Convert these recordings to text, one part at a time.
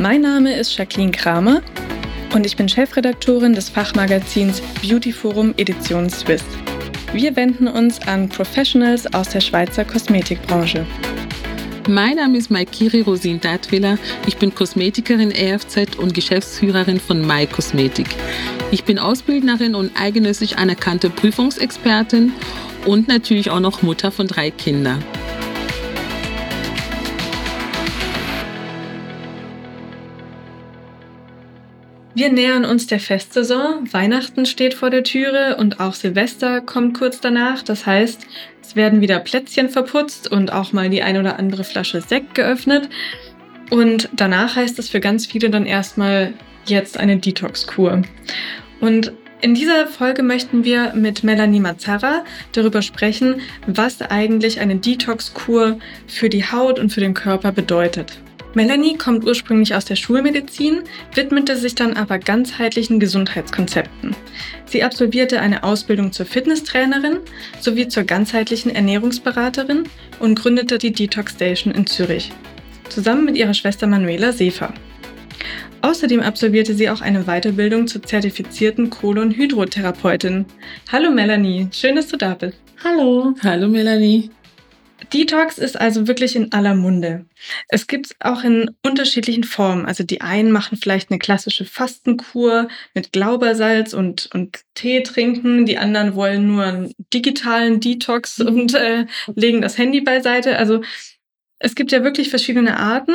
Mein Name ist Jacqueline Kramer und ich bin Chefredaktorin des Fachmagazins Beauty Forum Edition Swiss. Wir wenden uns an Professionals aus der Schweizer Kosmetikbranche. Mein Name ist Maikiri Rosin Datwiller. Ich bin Kosmetikerin EFZ und Geschäftsführerin von My Kosmetik. Ich bin Ausbildnerin und eigenössig anerkannte Prüfungsexpertin und natürlich auch noch Mutter von drei Kindern. Wir nähern uns der Festsaison. Weihnachten steht vor der Türe und auch Silvester kommt kurz danach. Das heißt, es werden wieder Plätzchen verputzt und auch mal die ein oder andere Flasche Sekt geöffnet. Und danach heißt es für ganz viele dann erstmal jetzt eine Detox-Kur. Und in dieser Folge möchten wir mit Melanie Mazzara darüber sprechen, was eigentlich eine Detox-Kur für die Haut und für den Körper bedeutet. Melanie kommt ursprünglich aus der Schulmedizin, widmete sich dann aber ganzheitlichen Gesundheitskonzepten. Sie absolvierte eine Ausbildung zur Fitnesstrainerin sowie zur ganzheitlichen Ernährungsberaterin und gründete die Detox Station in Zürich, zusammen mit ihrer Schwester Manuela Sefer. Außerdem absolvierte sie auch eine Weiterbildung zur zertifizierten Kolonhydrotherapeutin. Hallo Melanie, schön, dass du da bist. Hallo. Hallo Melanie. Detox ist also wirklich in aller Munde. Es gibt es auch in unterschiedlichen Formen. Also die einen machen vielleicht eine klassische Fastenkur mit Glaubersalz und, und Tee trinken. Die anderen wollen nur einen digitalen Detox mhm. und äh, legen das Handy beiseite. Also es gibt ja wirklich verschiedene Arten.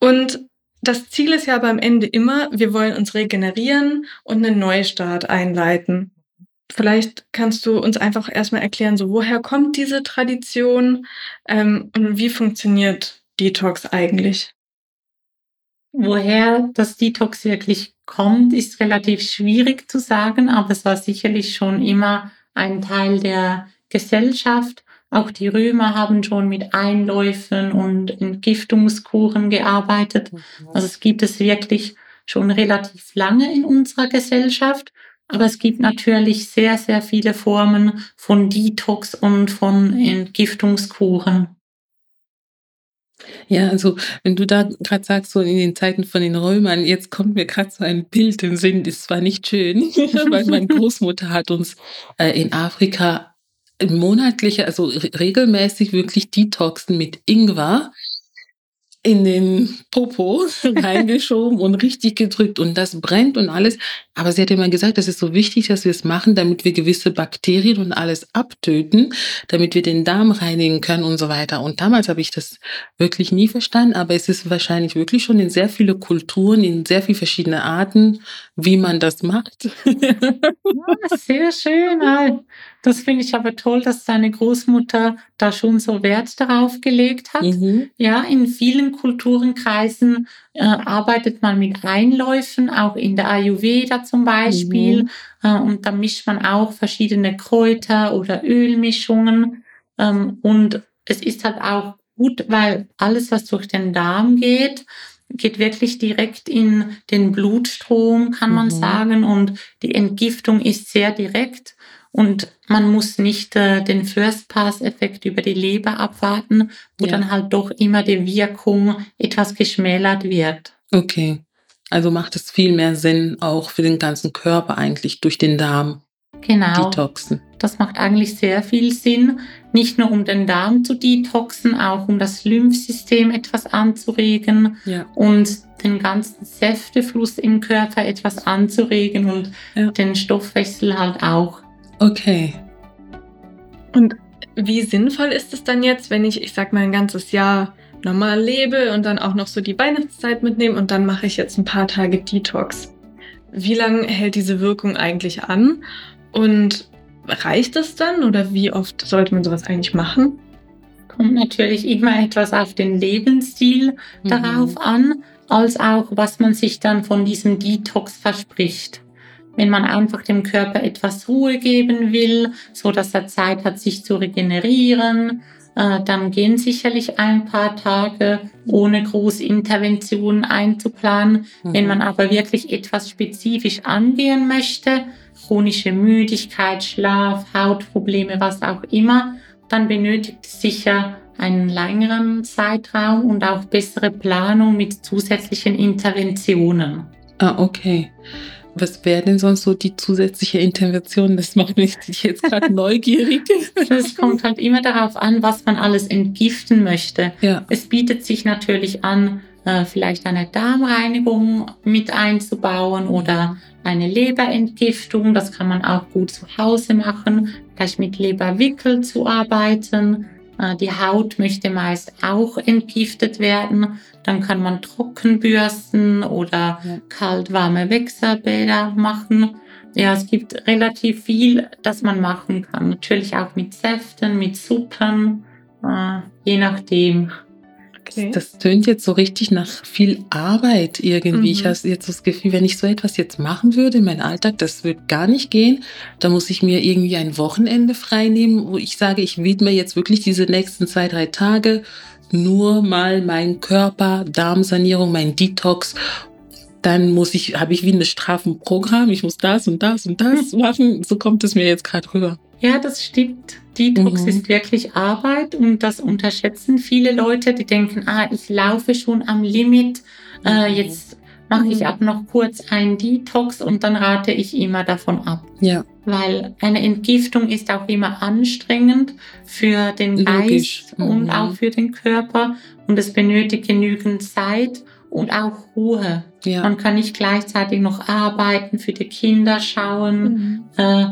Und das Ziel ist ja aber am Ende immer, wir wollen uns regenerieren und einen Neustart einleiten. Vielleicht kannst du uns einfach erstmal erklären, so woher kommt diese Tradition ähm, und wie funktioniert Detox eigentlich? Woher das Detox wirklich kommt, ist relativ schwierig zu sagen, aber es war sicherlich schon immer ein Teil der Gesellschaft. Auch die Römer haben schon mit Einläufen und Entgiftungskuren gearbeitet. Mhm. Also es gibt es wirklich schon relativ lange in unserer Gesellschaft. Aber es gibt natürlich sehr, sehr viele Formen von Detox und von Entgiftungskuren. Ja, also wenn du da gerade sagst, so in den Zeiten von den Römern, jetzt kommt mir gerade so ein Bild im Sinn, das war nicht schön, weil meine Großmutter hat uns äh, in Afrika monatliche, also regelmäßig wirklich Detoxen mit Ingwer in den Popo reingeschoben und richtig gedrückt und das brennt und alles. Aber sie hat immer gesagt, das ist so wichtig, dass wir es machen, damit wir gewisse Bakterien und alles abtöten, damit wir den Darm reinigen können und so weiter. Und damals habe ich das wirklich nie verstanden, aber es ist wahrscheinlich wirklich schon in sehr viele Kulturen, in sehr viele verschiedene Arten, wie man das macht. Ja, sehr schön. Das finde ich aber toll, dass deine Großmutter da schon so Wert darauf gelegt hat. Mhm. Ja, in vielen Kulturenkreisen äh, arbeitet man mit Einläufen, auch in der Ayurveda zum Beispiel. Mhm. Äh, und da mischt man auch verschiedene Kräuter oder Ölmischungen. Ähm, und es ist halt auch gut, weil alles, was durch den Darm geht, geht wirklich direkt in den Blutstrom, kann man mhm. sagen. Und die Entgiftung ist sehr direkt. Und man muss nicht äh, den First-Pass-Effekt über die Leber abwarten, wo ja. dann halt doch immer die Wirkung etwas geschmälert wird. Okay. Also macht es viel mehr Sinn, auch für den ganzen Körper eigentlich durch den Darm. Genau. Detoxen. Das macht eigentlich sehr viel Sinn, nicht nur um den Darm zu detoxen, auch um das Lymphsystem etwas anzuregen ja. und den ganzen Säftefluss im Körper etwas anzuregen und ja. den Stoffwechsel halt auch. Okay. Und wie sinnvoll ist es dann jetzt, wenn ich, ich sag mal, ein ganzes Jahr normal lebe und dann auch noch so die Weihnachtszeit mitnehme und dann mache ich jetzt ein paar Tage Detox? Wie lange hält diese Wirkung eigentlich an? Und reicht es dann oder wie oft sollte man sowas eigentlich machen? kommt natürlich immer etwas auf den Lebensstil mhm. darauf an, als auch was man sich dann von diesem Detox verspricht. Wenn man einfach dem Körper etwas Ruhe geben will, so dass er Zeit hat, sich zu regenerieren, äh, dann gehen sicherlich ein paar Tage ohne große Interventionen einzuplanen. Mhm. Wenn man aber wirklich etwas spezifisch angehen möchte, chronische Müdigkeit, Schlaf, Hautprobleme, was auch immer, dann benötigt es sicher einen längeren Zeitraum und auch bessere Planung mit zusätzlichen Interventionen. Ah, okay. Was wäre denn sonst so die zusätzliche Intervention? Das macht mich jetzt gerade neugierig. Es kommt halt immer darauf an, was man alles entgiften möchte. Ja. Es bietet sich natürlich an, äh, vielleicht eine Darmreinigung mit einzubauen oder eine Leberentgiftung. Das kann man auch gut zu Hause machen, vielleicht mit Leberwickel zu arbeiten. Äh, die Haut möchte meist auch entgiftet werden. Dann kann man Trockenbürsten oder ja. kalt-warme Wechselbäder machen. Ja, es gibt relativ viel, das man machen kann. Natürlich auch mit Säften, mit Suppen, äh, je nachdem. Okay. Das, tönt jetzt so richtig nach viel Arbeit irgendwie. Mhm. Ich habe jetzt das Gefühl, wenn ich so etwas jetzt machen würde in meinem Alltag, das würde gar nicht gehen. Da muss ich mir irgendwie ein Wochenende frei nehmen, wo ich sage, ich widme jetzt wirklich diese nächsten zwei, drei Tage nur mal mein Körper, Darmsanierung, mein Detox dann muss ich, habe ich wie ein Strafenprogramm, ich muss das und das und das machen. So kommt es mir jetzt gerade rüber. Ja, das stimmt. Detox mhm. ist wirklich Arbeit und das unterschätzen viele Leute, die denken, ah, ich laufe schon am Limit, äh, mhm. jetzt mache ich mhm. ab noch kurz einen Detox und dann rate ich immer davon ab. Ja. Weil eine Entgiftung ist auch immer anstrengend für den Geist mhm. und auch für den Körper und es benötigt genügend Zeit und auch Ruhe. Ja. Man kann nicht gleichzeitig noch arbeiten, für die Kinder schauen, mhm. äh,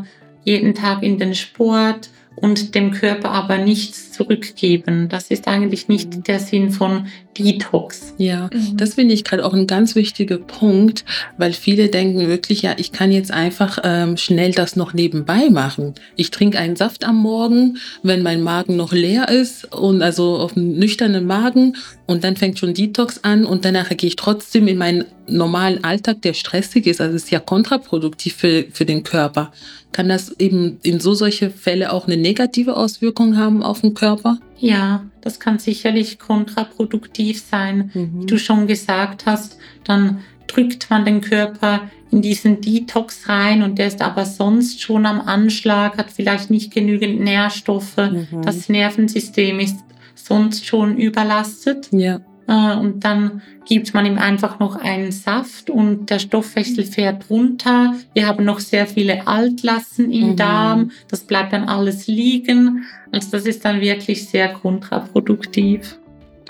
jeden Tag in den Sport und dem Körper aber nichts zurückgeben. Das ist eigentlich nicht der Sinn von Detox. Ja, mhm. das finde ich gerade auch ein ganz wichtiger Punkt, weil viele denken wirklich, ja, ich kann jetzt einfach ähm, schnell das noch nebenbei machen. Ich trinke einen Saft am Morgen, wenn mein Magen noch leer ist und also auf einem nüchternen Magen und dann fängt schon Detox an und danach gehe ich trotzdem in meinen normalen Alltag, der stressig ist. Also es ist ja kontraproduktiv für, für den Körper. Kann das eben in so solche Fälle auch eine negative Auswirkung haben auf den Körper? Ja, das kann sicherlich kontraproduktiv sein. Mhm. Wie du schon gesagt hast, dann drückt man den Körper in diesen Detox rein und der ist aber sonst schon am Anschlag, hat vielleicht nicht genügend Nährstoffe. Mhm. Das Nervensystem ist sonst schon überlastet. Ja. Äh, und dann gibt man ihm einfach noch einen Saft und der Stoffwechsel fährt runter. Wir haben noch sehr viele Altlassen im mhm. Darm. Das bleibt dann alles liegen. Also das ist dann wirklich sehr kontraproduktiv.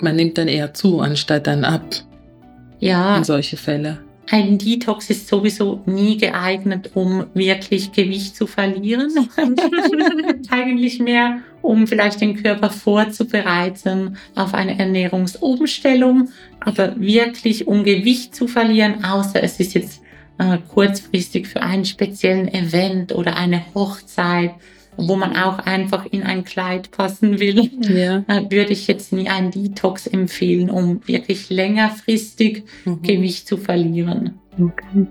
Man nimmt dann eher zu, anstatt dann ab. Ja. In solche Fälle. Ein Detox ist sowieso nie geeignet, um wirklich Gewicht zu verlieren. Eigentlich mehr, um vielleicht den Körper vorzubereiten auf eine Ernährungsumstellung, aber wirklich um Gewicht zu verlieren, außer es ist jetzt äh, kurzfristig für einen speziellen Event oder eine Hochzeit wo man auch einfach in ein Kleid passen will, ja. äh, würde ich jetzt nie einen Detox empfehlen, um wirklich längerfristig mhm. Gewicht zu verlieren. Okay.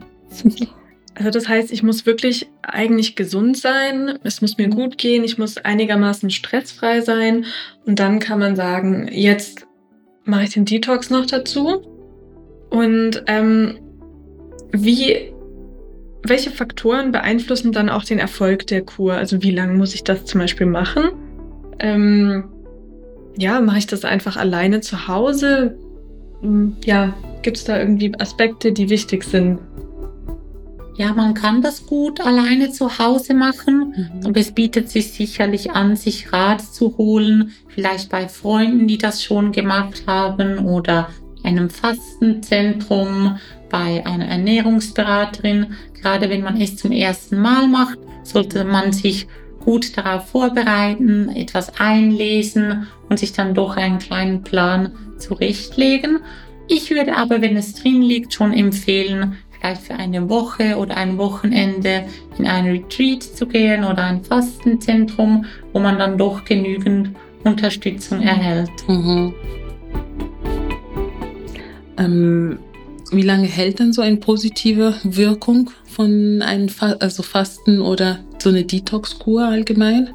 Also das heißt, ich muss wirklich eigentlich gesund sein, es muss mir gut gehen, ich muss einigermaßen stressfrei sein und dann kann man sagen, jetzt mache ich den Detox noch dazu. Und ähm, wie welche Faktoren beeinflussen dann auch den Erfolg der Kur? Also wie lange muss ich das zum Beispiel machen? Ähm, ja, mache ich das einfach alleine zu Hause? Hm, ja, gibt es da irgendwie Aspekte, die wichtig sind? Ja, man kann das gut alleine zu Hause machen, mhm. aber es bietet sich sicherlich an, sich Rat zu holen, vielleicht bei Freunden, die das schon gemacht haben oder einem Fastenzentrum, bei einer Ernährungsberaterin. Gerade wenn man es zum ersten Mal macht, sollte man sich gut darauf vorbereiten, etwas einlesen und sich dann doch einen kleinen Plan zurechtlegen. Ich würde aber, wenn es drin liegt, schon empfehlen, vielleicht für eine Woche oder ein Wochenende in ein Retreat zu gehen oder ein Fastenzentrum, wo man dann doch genügend Unterstützung erhält. Mhm. Ähm, wie lange hält dann so eine positive Wirkung von einem Fa also Fasten oder so eine Detox-Kur allgemein?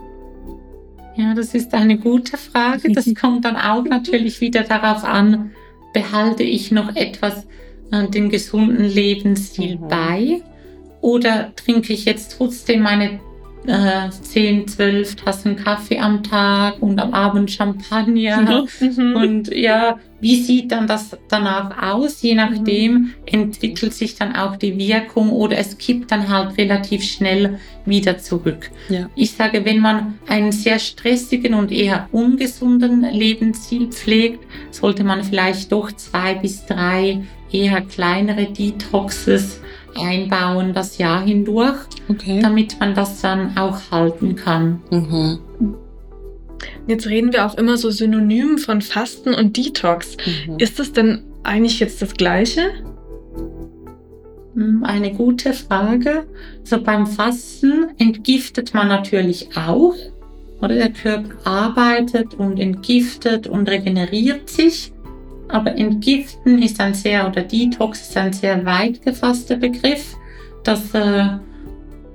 Ja, das ist eine gute Frage. Das kommt dann auch natürlich wieder darauf an, behalte ich noch etwas an den gesunden Lebensstil mhm. bei oder trinke ich jetzt trotzdem meine äh, 10, 12 Tassen Kaffee am Tag und am Abend Champagner. Mhm. Und ja, wie sieht dann das danach aus? Je nachdem mhm. entwickelt sich dann auch die Wirkung oder es kippt dann halt relativ schnell wieder zurück. Ja. Ich sage, wenn man einen sehr stressigen und eher ungesunden Lebensstil pflegt, sollte man vielleicht doch zwei bis drei eher kleinere Detoxes einbauen das Jahr hindurch, okay. damit man das dann auch halten kann. Mhm. Jetzt reden wir auch immer so synonym von Fasten und Detox. Mhm. Ist das denn eigentlich jetzt das Gleiche? Hm, eine gute Frage. So beim Fasten entgiftet man natürlich auch. Oder der Körper arbeitet und entgiftet und regeneriert sich. Aber Entgiften ist ein sehr, oder Detox ist ein sehr weit gefasster Begriff. Das äh,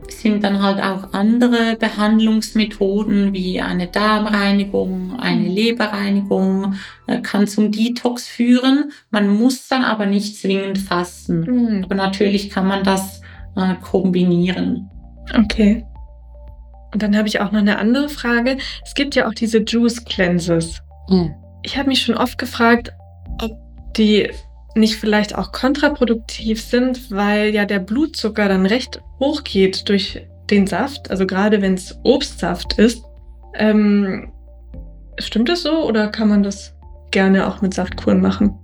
sind dann halt auch andere Behandlungsmethoden wie eine Darmreinigung, eine Leberreinigung, äh, kann zum Detox führen. Man muss dann aber nicht zwingend fasten. Mhm. Aber natürlich kann man das äh, kombinieren. Okay. Und dann habe ich auch noch eine andere Frage. Es gibt ja auch diese Juice Cleanses. Mhm. Ich habe mich schon oft gefragt, die nicht vielleicht auch kontraproduktiv sind, weil ja der Blutzucker dann recht hoch geht durch den Saft, also gerade wenn es Obstsaft ist. Ähm, stimmt das so oder kann man das gerne auch mit Saftkuren machen?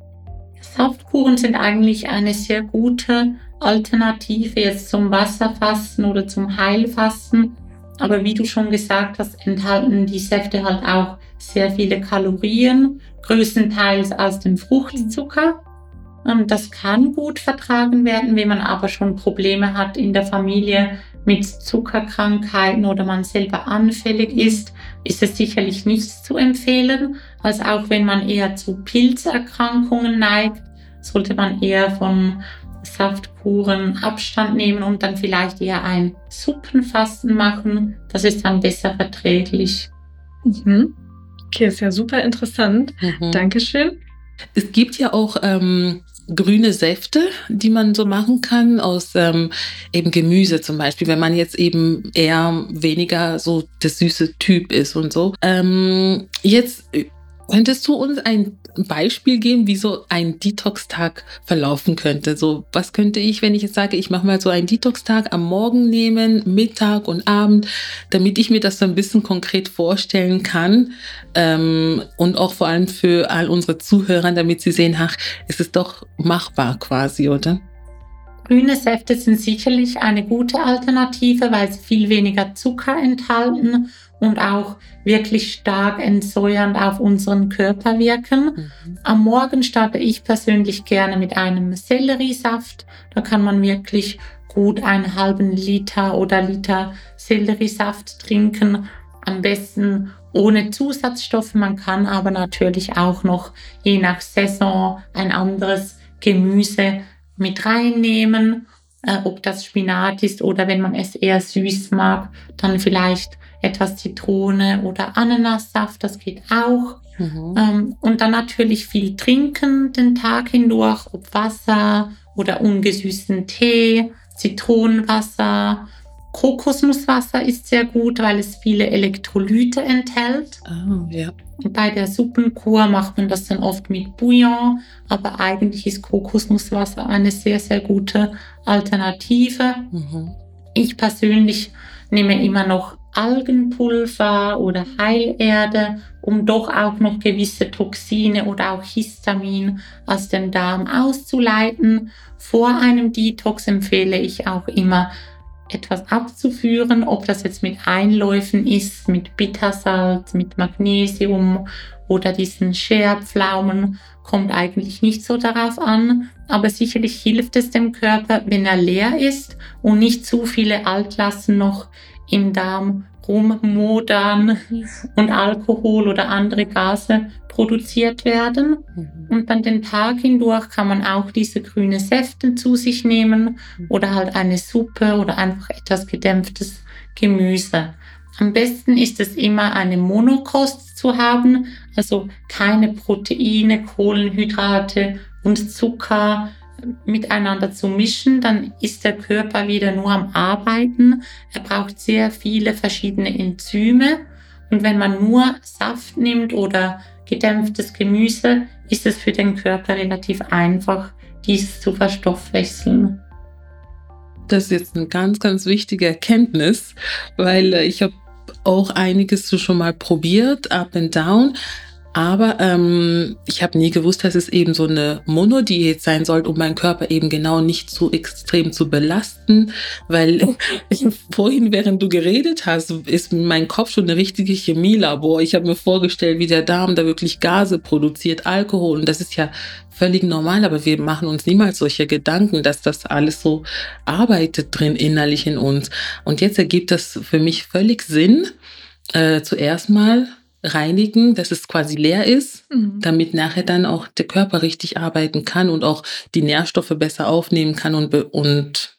Saftkuren sind eigentlich eine sehr gute Alternative jetzt zum Wasserfasten oder zum Heilfasten. Aber wie du schon gesagt hast, enthalten die Säfte halt auch sehr viele Kalorien, größtenteils aus dem Fruchtzucker. Ähm, das kann gut vertragen werden, wenn man aber schon Probleme hat in der Familie mit Zuckerkrankheiten oder man selber anfällig ist, ist es sicherlich nicht zu empfehlen. Also auch wenn man eher zu Pilzerkrankungen neigt, sollte man eher von Saftkuren Abstand nehmen und dann vielleicht eher ein Suppenfasten machen. Das ist dann besser verträglich. Mhm. Okay, ist ja super interessant. Mhm. Dankeschön. Es gibt ja auch ähm, grüne Säfte, die man so machen kann aus ähm, eben Gemüse zum Beispiel, wenn man jetzt eben eher weniger so der süße Typ ist und so. Ähm, jetzt Könntest du uns ein Beispiel geben, wie so ein Detox-Tag verlaufen könnte? So, was könnte ich, wenn ich jetzt sage, ich mache mal so einen Detox-Tag am Morgen nehmen, Mittag und Abend, damit ich mir das so ein bisschen konkret vorstellen kann ähm, und auch vor allem für all unsere Zuhörer, damit sie sehen, ach, es ist doch machbar quasi, oder? Grüne Säfte sind sicherlich eine gute Alternative, weil sie viel weniger Zucker enthalten und auch wirklich stark entsäuernd auf unseren Körper wirken. Mhm. Am Morgen starte ich persönlich gerne mit einem Selleriesaft. Da kann man wirklich gut einen halben Liter oder Liter Selleriesaft trinken. Am besten ohne Zusatzstoffe. Man kann aber natürlich auch noch je nach Saison ein anderes Gemüse mit reinnehmen. Äh, ob das Spinat ist oder wenn man es eher süß mag, dann vielleicht etwas Zitrone oder Ananassaft, das geht auch. Mhm. Ähm, und dann natürlich viel trinken den Tag hindurch, ob Wasser oder ungesüßten Tee, Zitronenwasser. Kokosnusswasser ist sehr gut, weil es viele Elektrolyte enthält. Oh, ja. Bei der Suppenkur macht man das dann oft mit Bouillon, aber eigentlich ist Kokosnusswasser eine sehr, sehr gute Alternative. Mhm. Ich persönlich nehme immer noch Algenpulver oder Heilerde, um doch auch noch gewisse Toxine oder auch Histamin aus dem Darm auszuleiten. Vor einem Detox empfehle ich auch immer etwas abzuführen, ob das jetzt mit Einläufen ist, mit Bittersalz, mit Magnesium oder diesen Scherpflaumen, kommt eigentlich nicht so darauf an. Aber sicherlich hilft es dem Körper, wenn er leer ist und nicht zu viele Altlasten noch im Darm rummodern und Alkohol oder andere Gase produziert werden. Mhm. Und dann den Tag hindurch kann man auch diese grüne Säfte zu sich nehmen oder halt eine Suppe oder einfach etwas gedämpftes Gemüse. Am besten ist es immer eine Monokost zu haben, also keine Proteine, Kohlenhydrate und Zucker miteinander zu mischen, dann ist der Körper wieder nur am Arbeiten. Er braucht sehr viele verschiedene Enzyme. Und wenn man nur Saft nimmt oder gedämpftes Gemüse, ist es für den Körper relativ einfach, dies zu verstoffwechseln. Das ist jetzt eine ganz, ganz wichtige Erkenntnis, weil äh, ich habe auch einiges schon mal probiert, up and down. Aber ähm, ich habe nie gewusst, dass es eben so eine Monodiät sein sollte, um meinen Körper eben genau nicht so extrem zu belasten. Weil vorhin, während du geredet hast, ist mein Kopf schon eine richtige Chemielabor. Ich habe mir vorgestellt, wie der Darm da wirklich Gase produziert, Alkohol. Und das ist ja völlig normal, aber wir machen uns niemals solche Gedanken, dass das alles so arbeitet drin innerlich in uns. Und jetzt ergibt das für mich völlig Sinn. Äh, zuerst mal reinigen, dass es quasi leer ist, mhm. damit nachher dann auch der Körper richtig arbeiten kann und auch die Nährstoffe besser aufnehmen kann und, be und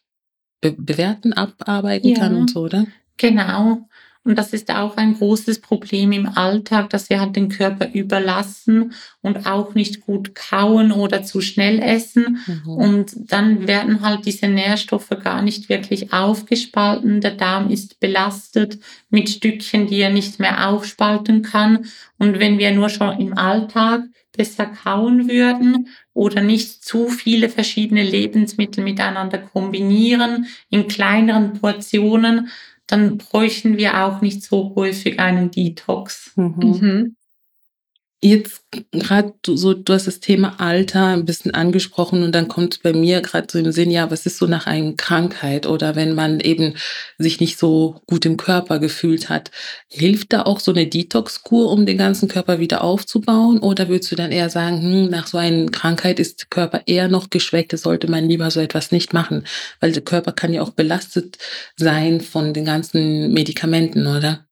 be bewerten, abarbeiten ja. kann und so, oder? Genau. Und das ist auch ein großes Problem im Alltag, dass wir halt den Körper überlassen und auch nicht gut kauen oder zu schnell essen. Mhm. Und dann werden halt diese Nährstoffe gar nicht wirklich aufgespalten. Der Darm ist belastet mit Stückchen, die er nicht mehr aufspalten kann. Und wenn wir nur schon im Alltag besser kauen würden oder nicht zu viele verschiedene Lebensmittel miteinander kombinieren in kleineren Portionen, dann bräuchten wir auch nicht so häufig einen Detox. Mhm. Mhm. Jetzt gerade so, du hast das Thema Alter ein bisschen angesprochen und dann kommt bei mir gerade so im Sinn, ja, was ist so nach einer Krankheit oder wenn man eben sich nicht so gut im Körper gefühlt hat. Hilft da auch so eine Detox-Kur, um den ganzen Körper wieder aufzubauen? Oder würdest du dann eher sagen, hm, nach so einer Krankheit ist der Körper eher noch geschwächt, sollte man lieber so etwas nicht machen? Weil der Körper kann ja auch belastet sein von den ganzen Medikamenten, oder?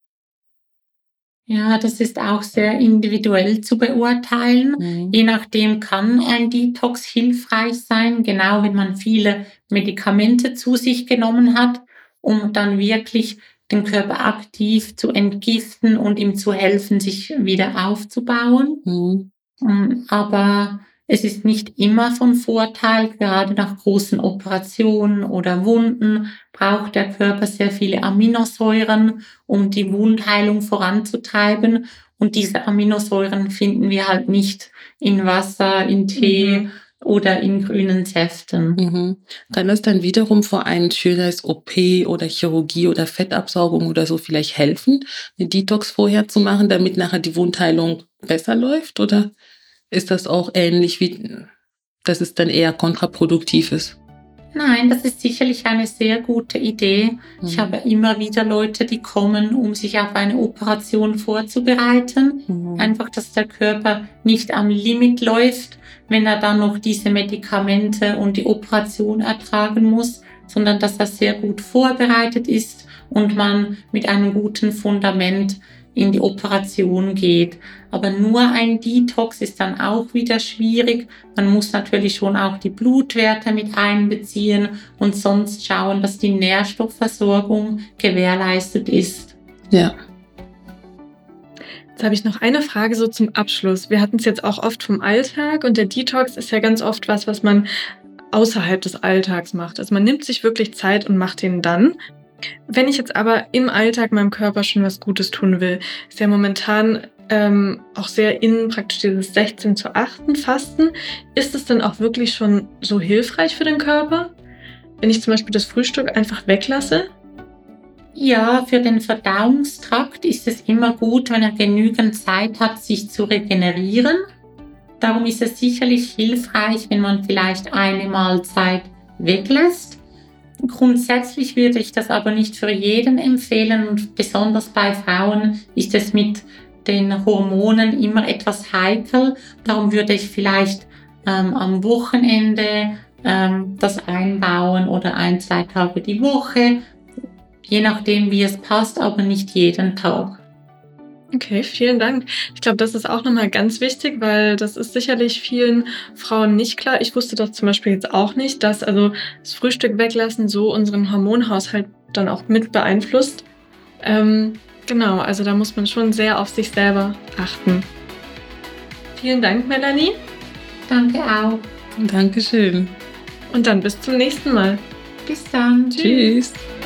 Ja, das ist auch sehr individuell zu beurteilen. Mhm. Je nachdem kann ein Detox hilfreich sein, genau wenn man viele Medikamente zu sich genommen hat, um dann wirklich den Körper aktiv zu entgiften und ihm zu helfen, sich wieder aufzubauen. Mhm. Ähm, aber es ist nicht immer von Vorteil, gerade nach großen Operationen oder Wunden braucht der Körper sehr viele Aminosäuren, um die Wundheilung voranzutreiben. Und diese Aminosäuren finden wir halt nicht in Wasser, in Tee mhm. oder in grünen Säften. Mhm. Kann das dann wiederum vor einem schönes OP oder Chirurgie oder Fettabsaugung oder so vielleicht helfen, eine Detox vorher zu machen, damit nachher die Wundheilung besser läuft? Oder? Ist das auch ähnlich wie, dass es dann eher kontraproduktiv ist? Nein, das ist sicherlich eine sehr gute Idee. Mhm. Ich habe immer wieder Leute, die kommen, um sich auf eine Operation vorzubereiten. Mhm. Einfach, dass der Körper nicht am Limit läuft, wenn er dann noch diese Medikamente und die Operation ertragen muss, sondern dass er sehr gut vorbereitet ist und man mit einem guten Fundament in die Operation geht. Aber nur ein Detox ist dann auch wieder schwierig. Man muss natürlich schon auch die Blutwerte mit einbeziehen und sonst schauen, dass die Nährstoffversorgung gewährleistet ist. Ja. Jetzt habe ich noch eine Frage so zum Abschluss. Wir hatten es jetzt auch oft vom Alltag und der Detox ist ja ganz oft was, was man außerhalb des Alltags macht. Also man nimmt sich wirklich Zeit und macht den dann. Wenn ich jetzt aber im Alltag meinem Körper schon was Gutes tun will, ist ja momentan ähm, auch sehr in praktisch dieses 16 zu 8 Fasten. Ist es dann auch wirklich schon so hilfreich für den Körper, wenn ich zum Beispiel das Frühstück einfach weglasse? Ja, für den Verdauungstrakt ist es immer gut, wenn er genügend Zeit hat, sich zu regenerieren. Darum ist es sicherlich hilfreich, wenn man vielleicht eine Mahlzeit weglässt Grundsätzlich würde ich das aber nicht für jeden empfehlen und besonders bei Frauen ist es mit den Hormonen immer etwas heikel. Darum würde ich vielleicht ähm, am Wochenende ähm, das einbauen oder ein, zwei Tage die Woche. je nachdem, wie es passt, aber nicht jeden Tag. Okay, vielen Dank. Ich glaube, das ist auch nochmal ganz wichtig, weil das ist sicherlich vielen Frauen nicht klar. Ich wusste das zum Beispiel jetzt auch nicht, dass also das Frühstück weglassen so unseren Hormonhaushalt dann auch mit beeinflusst. Ähm, genau, also da muss man schon sehr auf sich selber achten. Vielen Dank, Melanie. Danke auch. Dankeschön. Und dann bis zum nächsten Mal. Bis dann. Tschüss. Tschüss.